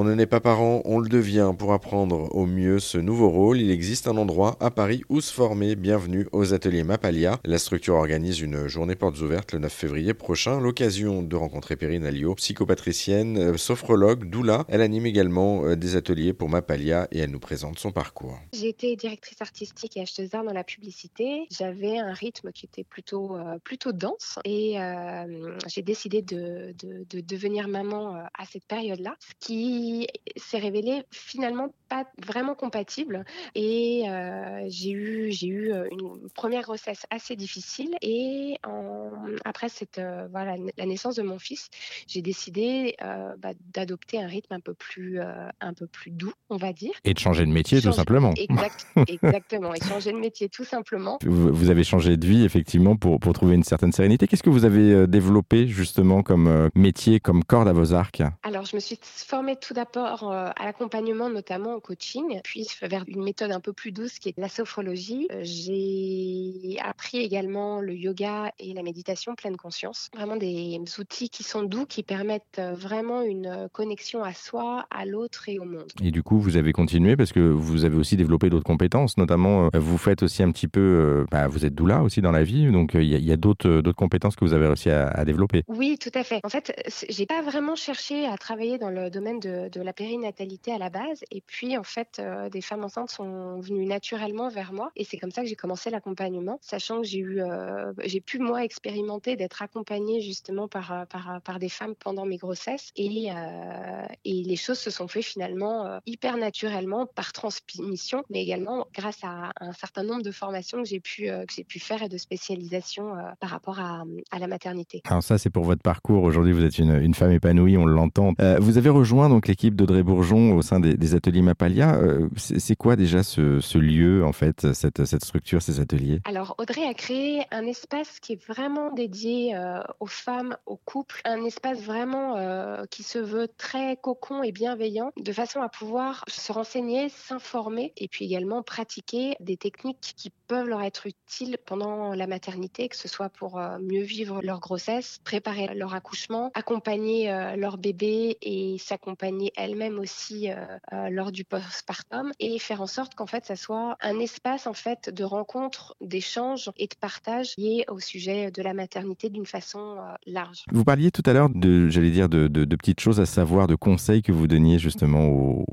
On ne n'est pas parent, on le devient. Pour apprendre au mieux ce nouveau rôle, il existe un endroit à Paris où se former. Bienvenue aux ateliers Mapalia. La structure organise une journée portes ouvertes le 9 février prochain. L'occasion de rencontrer Perrine Alliot, psychopatricienne, euh, sophrologue, doula. Elle anime également euh, des ateliers pour Mapalia et elle nous présente son parcours. Été directrice artistique et acheteuse d'art dans la publicité. J'avais un rythme qui était plutôt, euh, plutôt dense et j'ai décidé de, de, de, devenir maman à cette période-là, ce qui s'est révélé finalement pas vraiment compatible et j'ai eu, j'ai eu une première grossesse assez difficile et en, après cette, voilà, la naissance de mon fils, j'ai décidé bah, d'adopter un rythme un peu plus, un peu plus doux, on va dire. Et de changer de métier, tout simplement. exactement, et changer de métier, tout simplement. Vous, avez changé de vie, effectivement, pour, pour trouver une certaine sérénité. Qu'est-ce que vous avez développé, justement, comme métier, comme corde à vos arcs? Alors, je me suis formée tout d'abord à l'accompagnement, notamment coaching, puis vers une méthode un peu plus douce qui est la sophrologie. J'ai appris également le yoga et la méditation pleine conscience. Vraiment des outils qui sont doux, qui permettent vraiment une connexion à soi, à l'autre et au monde. Et du coup, vous avez continué parce que vous avez aussi développé d'autres compétences, notamment euh, vous faites aussi un petit peu, euh, bah, vous êtes doula aussi dans la vie, donc euh, il y a, d'autres compétences que vous avez réussi à, développer. Oui, tout à fait. En fait, j'ai pas vraiment cherché à travailler dans le domaine de, de, la périnatalité à la base, et puis en fait, des femmes enceintes sont venues naturellement vers moi, et c'est comme ça que j'ai commencé l'accompagnement, sachant que j'ai eu, j'ai pu moi expérimenter d'être accompagnée justement par, par, par des femmes pendant mes grossesses, et, et les choses se sont fait finalement hyper naturellement par transmission, mais également grâce à un certain nombre de formations que j'ai pu, que pu faire et de spécialisation par rapport à, à, la maternité. Alors ça, c'est pour votre parcours. Aujourd'hui, vous êtes une, femme épanouie, on l'entend. vous avez rejoint donc l'équipe d'Audrey Bourgeon au sein des, ateliers Mapalia. c'est quoi déjà ce, lieu, en fait, cette, cette structure, ces ateliers? Alors, Audrey a créé un espace qui est vraiment dédié aux femmes, aux couples, un espace vraiment qui se veut très cocon et bienveillant, de façon à pouvoir se renseigner, s'informer et puis également pratiquer des techniques qui peuvent leur être utiles pendant la maternité, que ce soit pour mieux vivre leur grossesse, préparer leur accouchement, accompagner leur bébé et s'accompagner elle-même aussi lors du postpartum et faire en sorte qu'en fait ça soit un espace en fait de rencontre, d'échange et de partage lié au sujet de la maternité d'une façon large. Vous parliez tout à l'heure de, j'allais dire, de, de, petites choses à savoir, de conseils que vous donniez justement aux,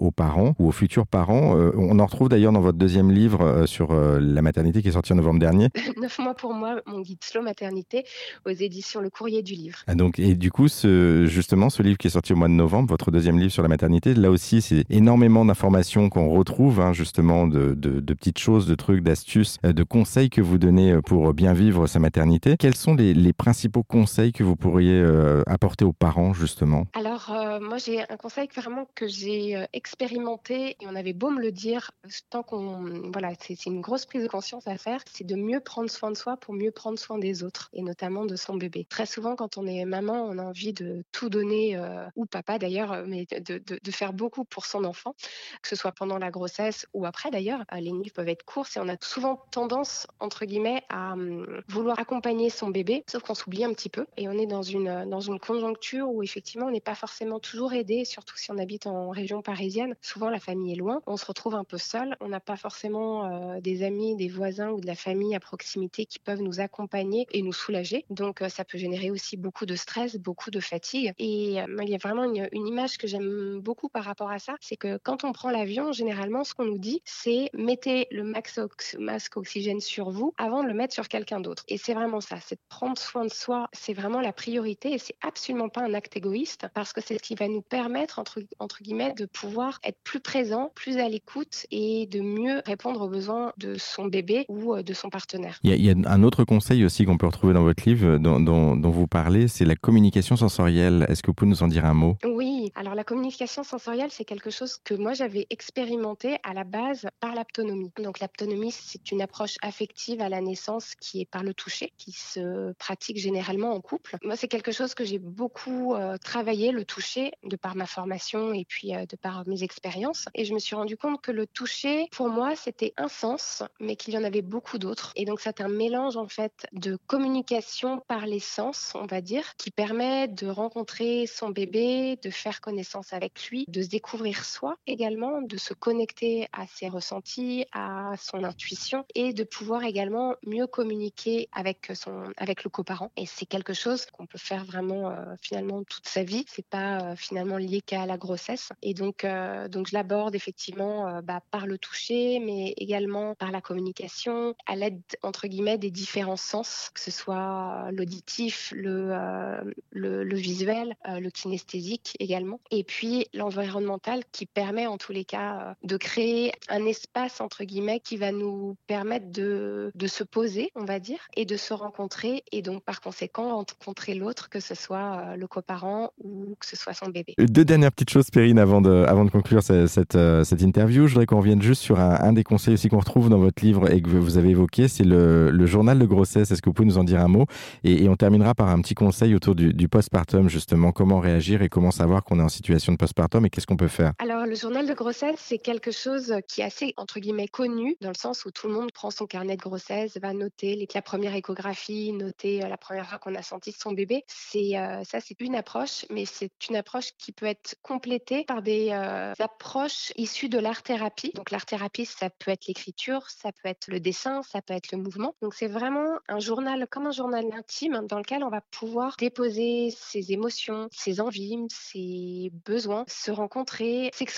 aux, parents ou aux futurs parents. Euh, on en retrouve d'ailleurs dans votre deuxième livre euh, sur euh, la maternité qui est sorti en novembre dernier. Neuf mois pour moi, mon guide slow maternité aux éditions Le Courrier du Livre. Ah, donc, et du coup, ce, justement, ce livre qui est sorti au mois de novembre, votre deuxième livre sur la maternité, là aussi, c'est énormément d'informations qu'on retrouve, hein, justement, de, petites choses, de trucs, d'astuces, de conseils que vous donnez pour bien vivre sa maternité. Quels sont les, principaux conseils que vous pourriez apporter aux parents, justement? Alors, moi, j'ai un conseil vraiment que j'ai expérimenté et on avait beau me le dire, tant qu'on. Voilà, c'est une grosse prise de conscience à faire, c'est de mieux prendre soin de soi pour mieux prendre soin des autres et notamment de son bébé. Très souvent, quand on est maman, on a envie de tout donner, ou papa d'ailleurs, mais de, faire beaucoup pour son enfant, que ce soit pendant la grossesse ou après d'ailleurs. Les nuits peuvent être courtes et on a souvent tendance, entre guillemets, à hum, vouloir accompagner son bébé, sauf qu'on s'oublie un petit peu et on est dans une, dans une conjoncture où effectivement on n'est pas forcément toujours aidé, surtout si on habite en région parisienne. Souvent la famille est loin, on se retrouve un peu seul, on n'a pas forcément euh, des amis, des voisins ou de la famille à proximité qui peuvent nous accompagner et nous soulager. Donc euh, ça peut générer aussi beaucoup de stress, beaucoup de fatigue. Et euh, il y a vraiment une image que j'aime beaucoup par rapport à ça, c'est que quand on prend l'avion, généralement ce qu'on nous dit, c'est mettez le max masque oxygène sur vous avant de le mettre sur quelqu'un d'autre. Et c'est vraiment ça, c'est de prendre soin de soi, c'est vraiment la priorité et c'est absolument pas un acte égoïste parce que c'est ce qui va nous permettre entre, entre guillemets de pouvoir être plus présent, plus à l'écoute et de mieux répondre aux besoins de son bébé ou euh, de son partenaire. Il y a, un autre conseil aussi qu'on peut retrouver dans votre livre dont, dont, vous parlez, c'est la communication sensorielle. Est-ce que vous pouvez nous en dire un mot? Oui, alors la communication sensorielle, c'est quelque chose que moi j'avais expérimenté à la base par l'aptonomie. Donc l'aptonomie, c'est une approche affective à la naissance qui est par le toucher, qui se pratique généralement en couple. Moi, c'est quelque chose que j'ai beaucoup euh, travaillé, le toucher, de par ma formation et puis euh, de par mes expériences. Et je me suis rendu compte que le toucher, pour moi, c'était un sens mais qu'il y en avait beaucoup d'autres. Et donc c'est un mélange en fait de communication par les sens, on va dire, qui permet de rencontrer son bébé, de faire connaissance avec lui, de se découvrir soi également, de se connecter à ses ressentis, à son intuition et de pouvoir également mieux communiquer avec son avec le coparent. Et c'est quelque chose qu'on peut faire vraiment euh, finalement toute sa vie. C'est pas euh, finalement lié qu'à la grossesse. Et donc euh, donc je l'aborde effectivement bah, par le toucher, mais également par la communication, à l'aide entre guillemets des différents sens, que ce soit l'auditif, le, le, le visuel, le kinesthésique également, et puis l'environnemental qui permet en tous les cas de créer un espace entre guillemets qui va nous permettre de, de se poser, on va dire, et de se rencontrer et donc par conséquent rencontrer l'autre, que ce soit euh, le coparent ou que ce soit son bébé. Deux dernières petites choses, Perrine, avant de, avant de conclure cette, cette, euh, cette interview. Je voudrais qu'on revienne juste sur un, un, des conseils aussi qu'on retrouve dans votre livre et que vous avez évoqué, c'est le, le, journal de grossesse. Est-ce que vous pouvez nous en dire un mot? Et, et, on terminera par un petit conseil autour du, du postpartum, justement, comment réagir et comment savoir qu'on est en situation de postpartum et qu'est-ce qu'on peut faire? Alors, le journal de grossesse, c'est quelque chose qui est assez, entre guillemets, connu, dans le sens où tout le monde prend son carnet de grossesse, va noter la première échographie, noter euh, la première fois qu'on a senti son bébé. C'est euh, ça, c'est une approche, mais c'est une approche qui peut être complétée par des euh, approches issues de l'art-thérapie. Donc l'art-thérapie, ça peut être l'écriture, ça peut être le dessin, ça peut être le mouvement. Donc c'est vraiment un journal comme un journal intime dans lequel on va pouvoir déposer ses émotions, ses envies, ses besoins, se rencontrer, s'exprimer.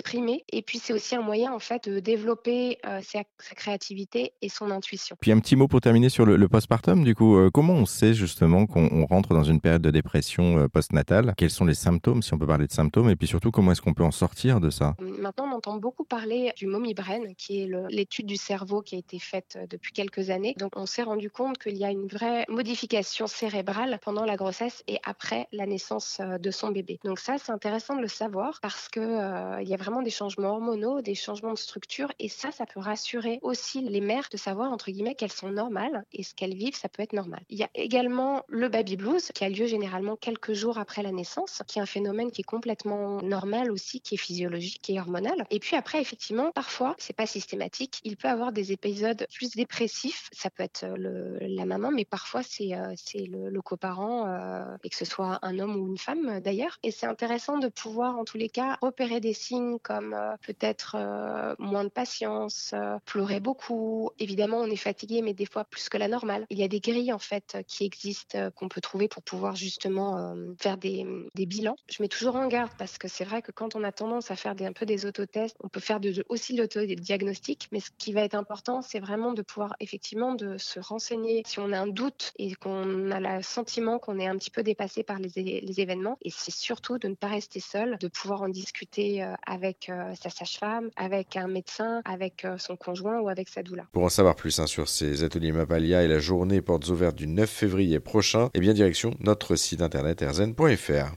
Et puis c'est aussi un moyen en fait de développer euh, sa, sa, créativité et son intuition. Puis un petit mot pour terminer sur le, le postpartum. Du coup, euh, comment on sait justement qu'on rentre dans une période de dépression euh, postnatale? Quels sont les symptômes, si on peut parler de symptômes? Et puis surtout, comment est-ce qu'on peut en sortir de ça? Maintenant, on entend beaucoup parler du mommy brain, qui est l'étude du cerveau qui a été faite euh, depuis quelques années. Donc, on s'est rendu compte qu'il y a une vraie modification cérébrale pendant la grossesse et après la naissance de son bébé. Donc ça, c'est intéressant de le savoir parce que euh, il y a vraiment des changements hormonaux, des changements de structure et ça, ça peut rassurer aussi les mères de savoir entre guillemets qu'elles sont normales et ce qu'elles vivent, ça peut être normal. Il y a également le baby blues qui a lieu généralement quelques jours après la naissance, qui est un phénomène qui est complètement normal aussi, qui est physiologique, qui est hormonal. Et puis après, effectivement, parfois, c'est pas systématique, il peut avoir des épisodes plus dépressifs. Ça peut être le, la maman, mais parfois c'est euh, le, le coparent euh, et que ce soit un homme ou une femme d'ailleurs. Et c'est intéressant de pouvoir en tous les cas repérer des signes comme euh, peut-être euh, moins de patience, euh, pleurer beaucoup. Évidemment, on est fatigué, mais des fois plus que la normale. Il y a des grilles en fait qui existent qu'on peut trouver pour pouvoir justement faire des, des, bilans. Je mets toujours en garde parce que c'est vrai que quand on a tendance à faire des, un peu des autotests, on peut faire de, aussi l'autodiagnostic, mais ce qui va être important, c'est vraiment de pouvoir effectivement de se renseigner si on a un doute et qu'on a le sentiment qu'on est un petit peu dépassé par les, les événements. Et c'est surtout de ne pas rester seul, de pouvoir en discuter avec sa sage-femme, avec un médecin, avec son conjoint ou avec sa doula. Pour en savoir plus hein, sur ces ateliers Mapalia et la journée portes ouvertes du 9 février prochain, eh bien direction notre site internet erzen.fr.